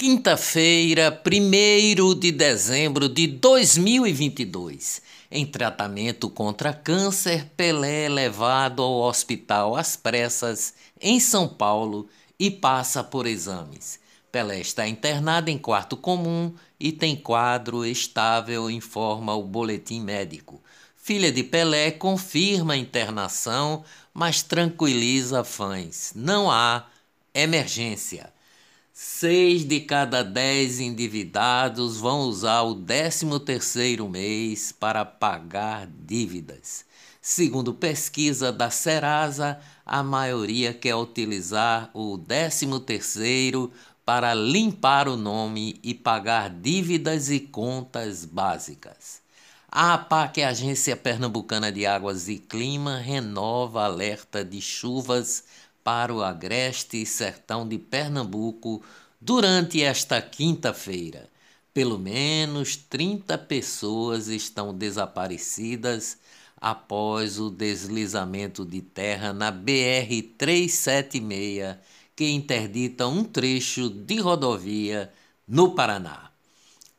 Quinta-feira, 1 de dezembro de 2022. Em tratamento contra câncer, Pelé é levado ao hospital às pressas em São Paulo e passa por exames. Pelé está internado em quarto comum e tem quadro estável, informa o boletim médico. Filha de Pelé confirma a internação, mas tranquiliza fãs. Não há emergência. Seis de cada dez endividados vão usar o décimo terceiro mês para pagar dívidas. Segundo pesquisa da Serasa, a maioria quer utilizar o décimo terceiro para limpar o nome e pagar dívidas e contas básicas. A APAC, Agência Pernambucana de Águas e Clima, renova alerta de chuvas para o agreste sertão de Pernambuco durante esta quinta-feira. Pelo menos 30 pessoas estão desaparecidas após o deslizamento de terra na BR 376, que interdita um trecho de rodovia no Paraná.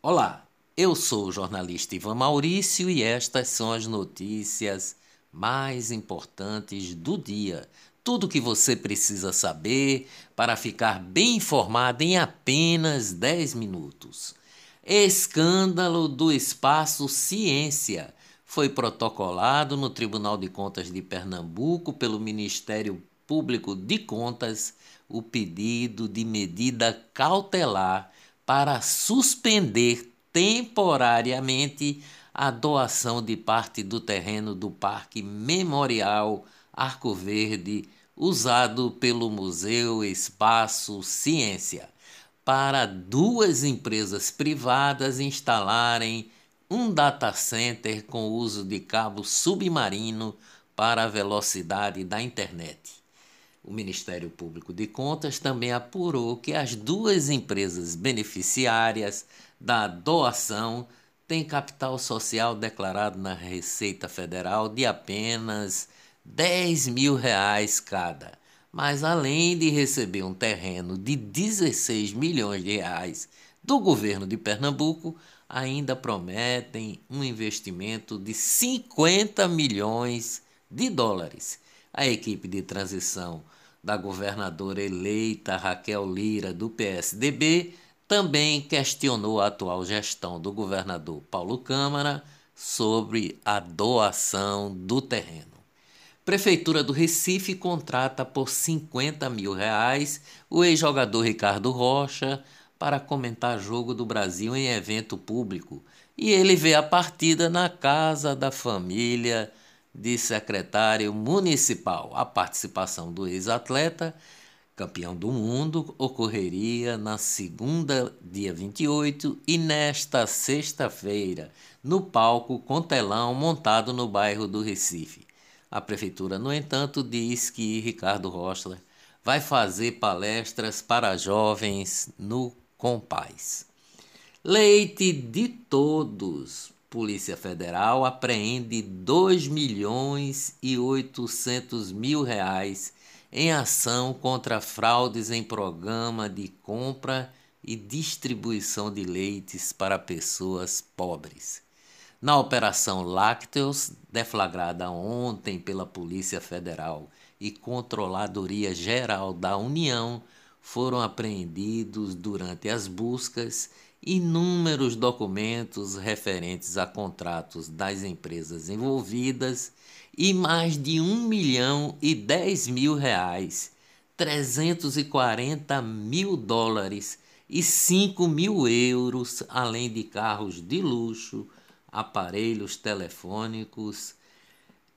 Olá, eu sou o jornalista Ivan Maurício e estas são as notícias mais importantes do dia tudo o que você precisa saber para ficar bem informado em apenas 10 minutos. Escândalo do Espaço Ciência foi protocolado no Tribunal de Contas de Pernambuco pelo Ministério Público de Contas o pedido de medida cautelar para suspender temporariamente a doação de parte do terreno do Parque Memorial Arco Verde, usado pelo Museu Espaço Ciência, para duas empresas privadas instalarem um data center com uso de cabo submarino para a velocidade da internet. O Ministério Público de Contas também apurou que as duas empresas beneficiárias da doação têm capital social declarado na Receita Federal de apenas 10 mil reais cada. Mas além de receber um terreno de 16 milhões de reais do governo de Pernambuco, ainda prometem um investimento de 50 milhões de dólares. A equipe de transição da governadora eleita Raquel Lira, do PSDB, também questionou a atual gestão do governador Paulo Câmara sobre a doação do terreno. Prefeitura do Recife contrata por 50 mil reais o ex-jogador Ricardo Rocha para comentar jogo do Brasil em evento público. E ele vê a partida na casa da família de secretário municipal. A participação do ex-atleta, campeão do mundo, ocorreria na segunda, dia 28, e nesta sexta-feira, no palco com telão montado no bairro do Recife. A prefeitura, no entanto, diz que Ricardo Rocha vai fazer palestras para jovens no Compaz. Leite de todos. Polícia Federal apreende 2 milhões e 800 mil reais em ação contra fraudes em programa de compra e distribuição de leites para pessoas pobres. Na Operação Lácteos, deflagrada ontem pela Polícia Federal e Controladoria Geral da União, foram apreendidos durante as buscas inúmeros documentos referentes a contratos das empresas envolvidas e mais de um milhão e dez mil reais, 340 mil dólares e 5 mil euros, além de carros de luxo, aparelhos telefônicos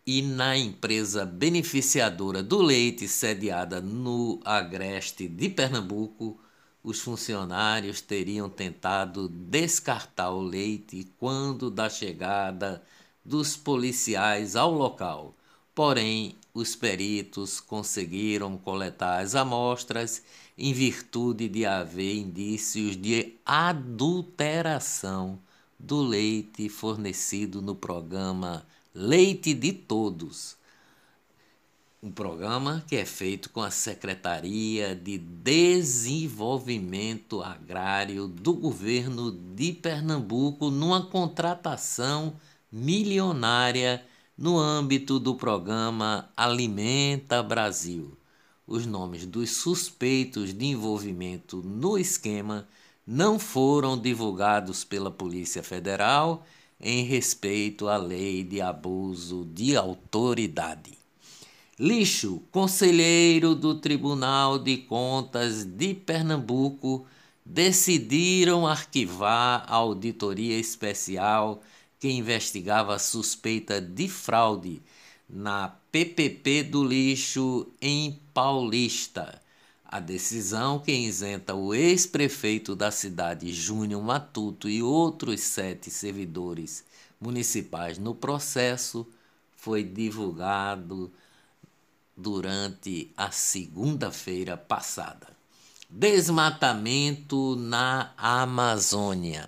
e na empresa beneficiadora do leite sediada no Agreste de Pernambuco, os funcionários teriam tentado descartar o leite quando da chegada dos policiais ao local. Porém, os peritos conseguiram coletar as amostras em virtude de haver indícios de adulteração do leite fornecido no programa Leite de Todos. um programa que é feito com a Secretaria de Desenvolvimento Agrário do governo de Pernambuco numa contratação milionária no âmbito do programa Alimenta Brasil. Os nomes dos suspeitos de envolvimento no esquema não foram divulgados pela Polícia Federal em respeito à lei de abuso de autoridade. Lixo, conselheiro do Tribunal de Contas de Pernambuco, decidiram arquivar a auditoria especial que investigava a suspeita de fraude na PPP do lixo em Paulista. A decisão que isenta o ex-prefeito da cidade, Júnior Matuto, e outros sete servidores municipais no processo foi divulgado durante a segunda-feira passada. Desmatamento na Amazônia.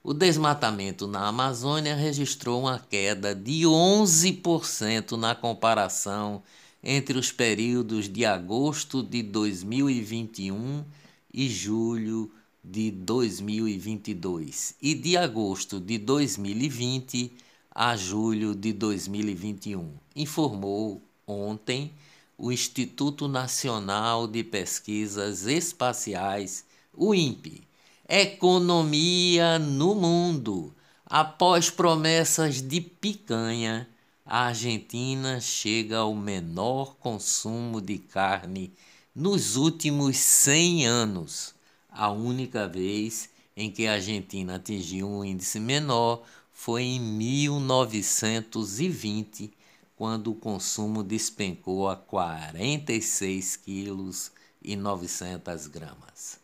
O desmatamento na Amazônia registrou uma queda de 11% na comparação entre os períodos de agosto de 2021 e julho de 2022 e de agosto de 2020 a julho de 2021, informou ontem o Instituto Nacional de Pesquisas Espaciais, o INPE. Economia no mundo. Após promessas de picanha, a Argentina chega ao menor consumo de carne nos últimos 100 anos. A única vez em que a Argentina atingiu um índice menor foi em 1920 quando o consumo despencou a 46 quilos e 900 gramas.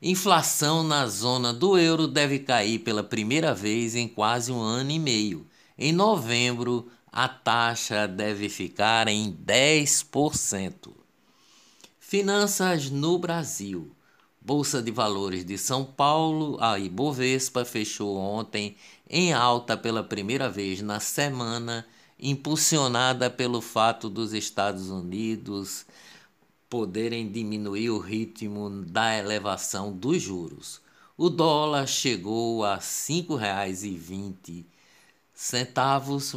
Inflação na zona do euro deve cair pela primeira vez em quase um ano e meio. Em novembro, a taxa deve ficar em 10%. Finanças no Brasil. Bolsa de Valores de São Paulo, a Ibovespa, fechou ontem em alta pela primeira vez na semana impulsionada pelo fato dos Estados Unidos poderem diminuir o ritmo da elevação dos juros. O dólar chegou a R$ 5,20,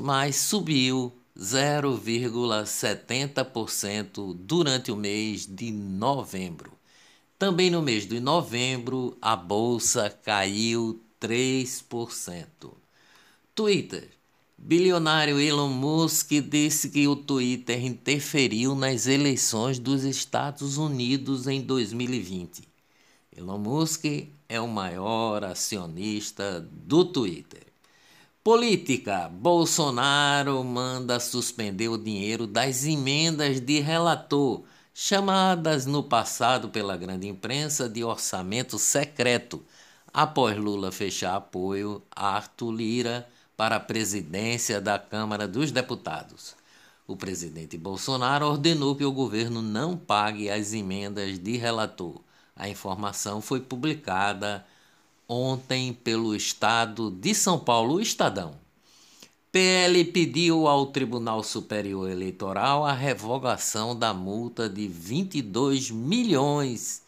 mas subiu 0,70% durante o mês de novembro. Também no mês de novembro, a bolsa caiu 3%. Twitter Bilionário Elon Musk disse que o Twitter interferiu nas eleições dos Estados Unidos em 2020. Elon Musk é o maior acionista do Twitter. Política: Bolsonaro manda suspender o dinheiro das emendas de relator, chamadas no passado pela grande imprensa de orçamento secreto, após Lula fechar apoio a Arthur Lira para a presidência da Câmara dos Deputados. O presidente Bolsonaro ordenou que o governo não pague as emendas de relator. A informação foi publicada ontem pelo Estado de São Paulo, o Estadão. PL pediu ao Tribunal Superior Eleitoral a revogação da multa de 22 milhões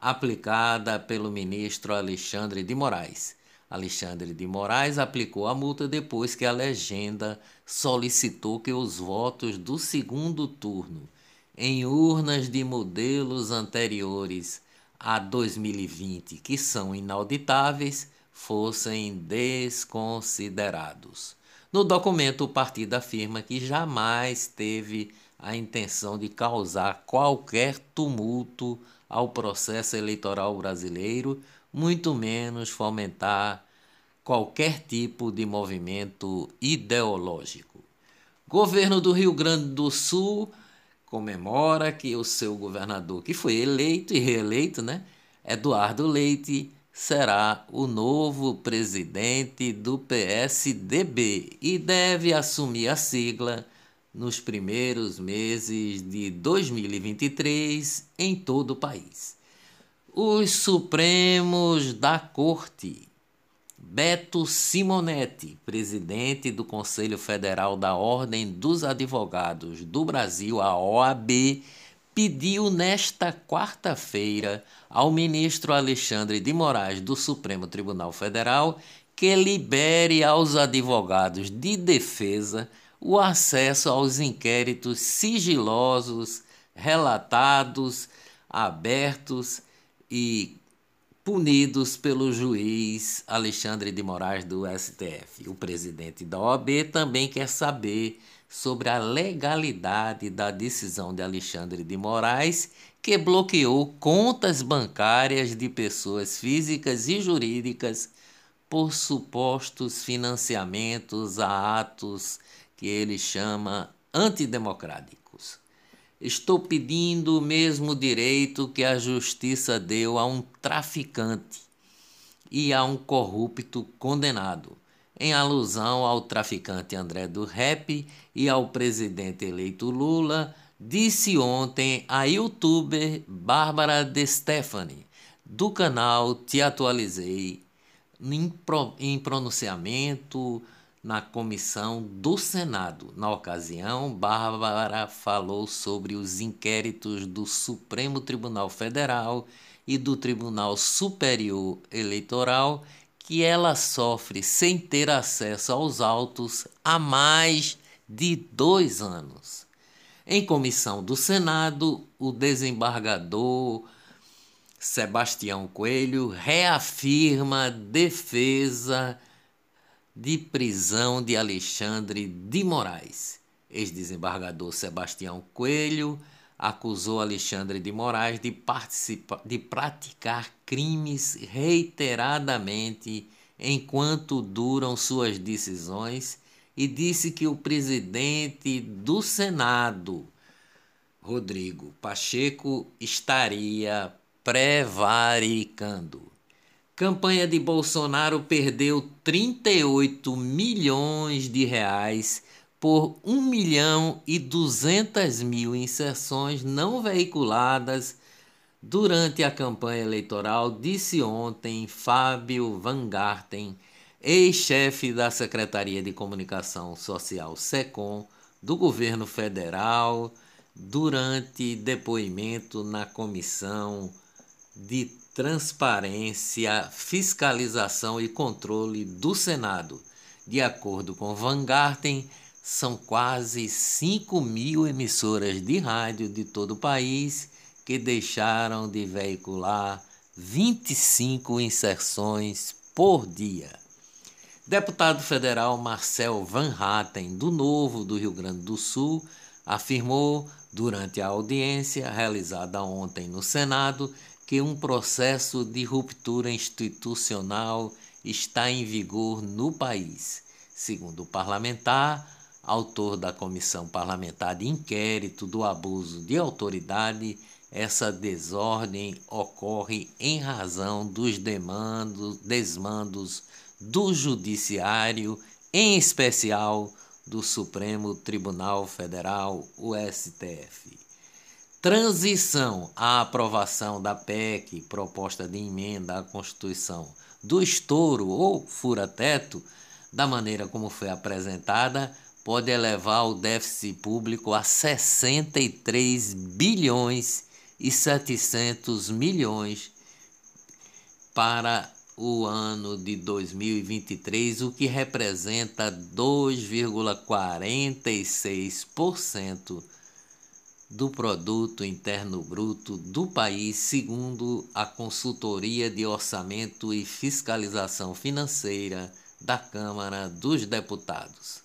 aplicada pelo ministro Alexandre de Moraes. Alexandre de Moraes aplicou a multa depois que a legenda solicitou que os votos do segundo turno em urnas de modelos anteriores a 2020, que são inauditáveis, fossem desconsiderados. No documento, o partido afirma que jamais teve a intenção de causar qualquer tumulto ao processo eleitoral brasileiro, muito menos fomentar qualquer tipo de movimento ideológico. Governo do Rio Grande do Sul comemora que o seu governador, que foi eleito e reeleito, né, Eduardo Leite, será o novo presidente do PSDB e deve assumir a sigla nos primeiros meses de 2023 em todo o país. Os Supremos da Corte Beto Simonetti, presidente do Conselho Federal da Ordem dos Advogados do Brasil, a OAB, pediu nesta quarta-feira ao ministro Alexandre de Moraes do Supremo Tribunal Federal que libere aos advogados de defesa o acesso aos inquéritos sigilosos, relatados, abertos e punidos pelo juiz Alexandre de Moraes do STF. O presidente da OAB também quer saber sobre a legalidade da decisão de Alexandre de Moraes, que bloqueou contas bancárias de pessoas físicas e jurídicas por supostos financiamentos a atos que ele chama antidemocráticos. Estou pedindo o mesmo direito que a justiça deu a um traficante e a um corrupto condenado, em alusão ao traficante André do Rep e ao presidente eleito Lula, disse ontem a youtuber Bárbara De Stefani, do canal Te Atualizei, em pronunciamento na comissão do Senado. Na ocasião, Bárbara falou sobre os inquéritos do Supremo Tribunal Federal e do Tribunal Superior Eleitoral que ela sofre sem ter acesso aos autos há mais de dois anos. Em comissão do Senado, o desembargador Sebastião Coelho reafirma defesa de prisão de Alexandre de Moraes. Ex-desembargador Sebastião Coelho acusou Alexandre de Moraes de, de praticar crimes reiteradamente enquanto duram suas decisões e disse que o presidente do Senado, Rodrigo Pacheco, estaria prevaricando. Campanha de Bolsonaro perdeu 38 milhões de reais por 1 milhão e 200 mil inserções não veiculadas durante a campanha eleitoral, disse ontem Fábio Van Garten, ex-chefe da Secretaria de Comunicação Social SECOM do governo federal, durante depoimento na Comissão de transparência, fiscalização e controle do Senado. De acordo com Van Garten, são quase 5 mil emissoras de rádio de todo o país que deixaram de veicular 25 inserções por dia. Deputado federal Marcel Van Hatten, do Novo do Rio Grande do Sul, afirmou durante a audiência realizada ontem no Senado que um processo de ruptura institucional está em vigor no país. Segundo o parlamentar, autor da comissão parlamentar de inquérito do abuso de autoridade, essa desordem ocorre em razão dos demandos, desmandos do Judiciário, em especial do Supremo Tribunal Federal, o STF transição à aprovação da PEC, proposta de emenda à Constituição, do estouro ou fura-teto, da maneira como foi apresentada, pode elevar o déficit público a 63 bilhões e 700 milhões para o ano de 2023, o que representa 2,46% do produto interno bruto do país, segundo a Consultoria de Orçamento e Fiscalização Financeira da Câmara dos Deputados.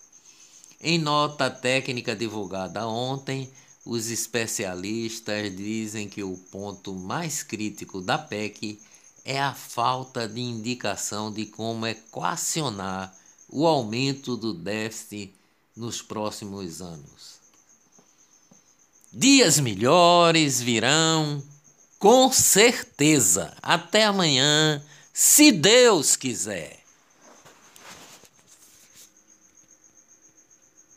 Em nota técnica divulgada ontem, os especialistas dizem que o ponto mais crítico da PEC é a falta de indicação de como equacionar o aumento do déficit nos próximos anos. Dias melhores virão, com certeza. Até amanhã, se Deus quiser.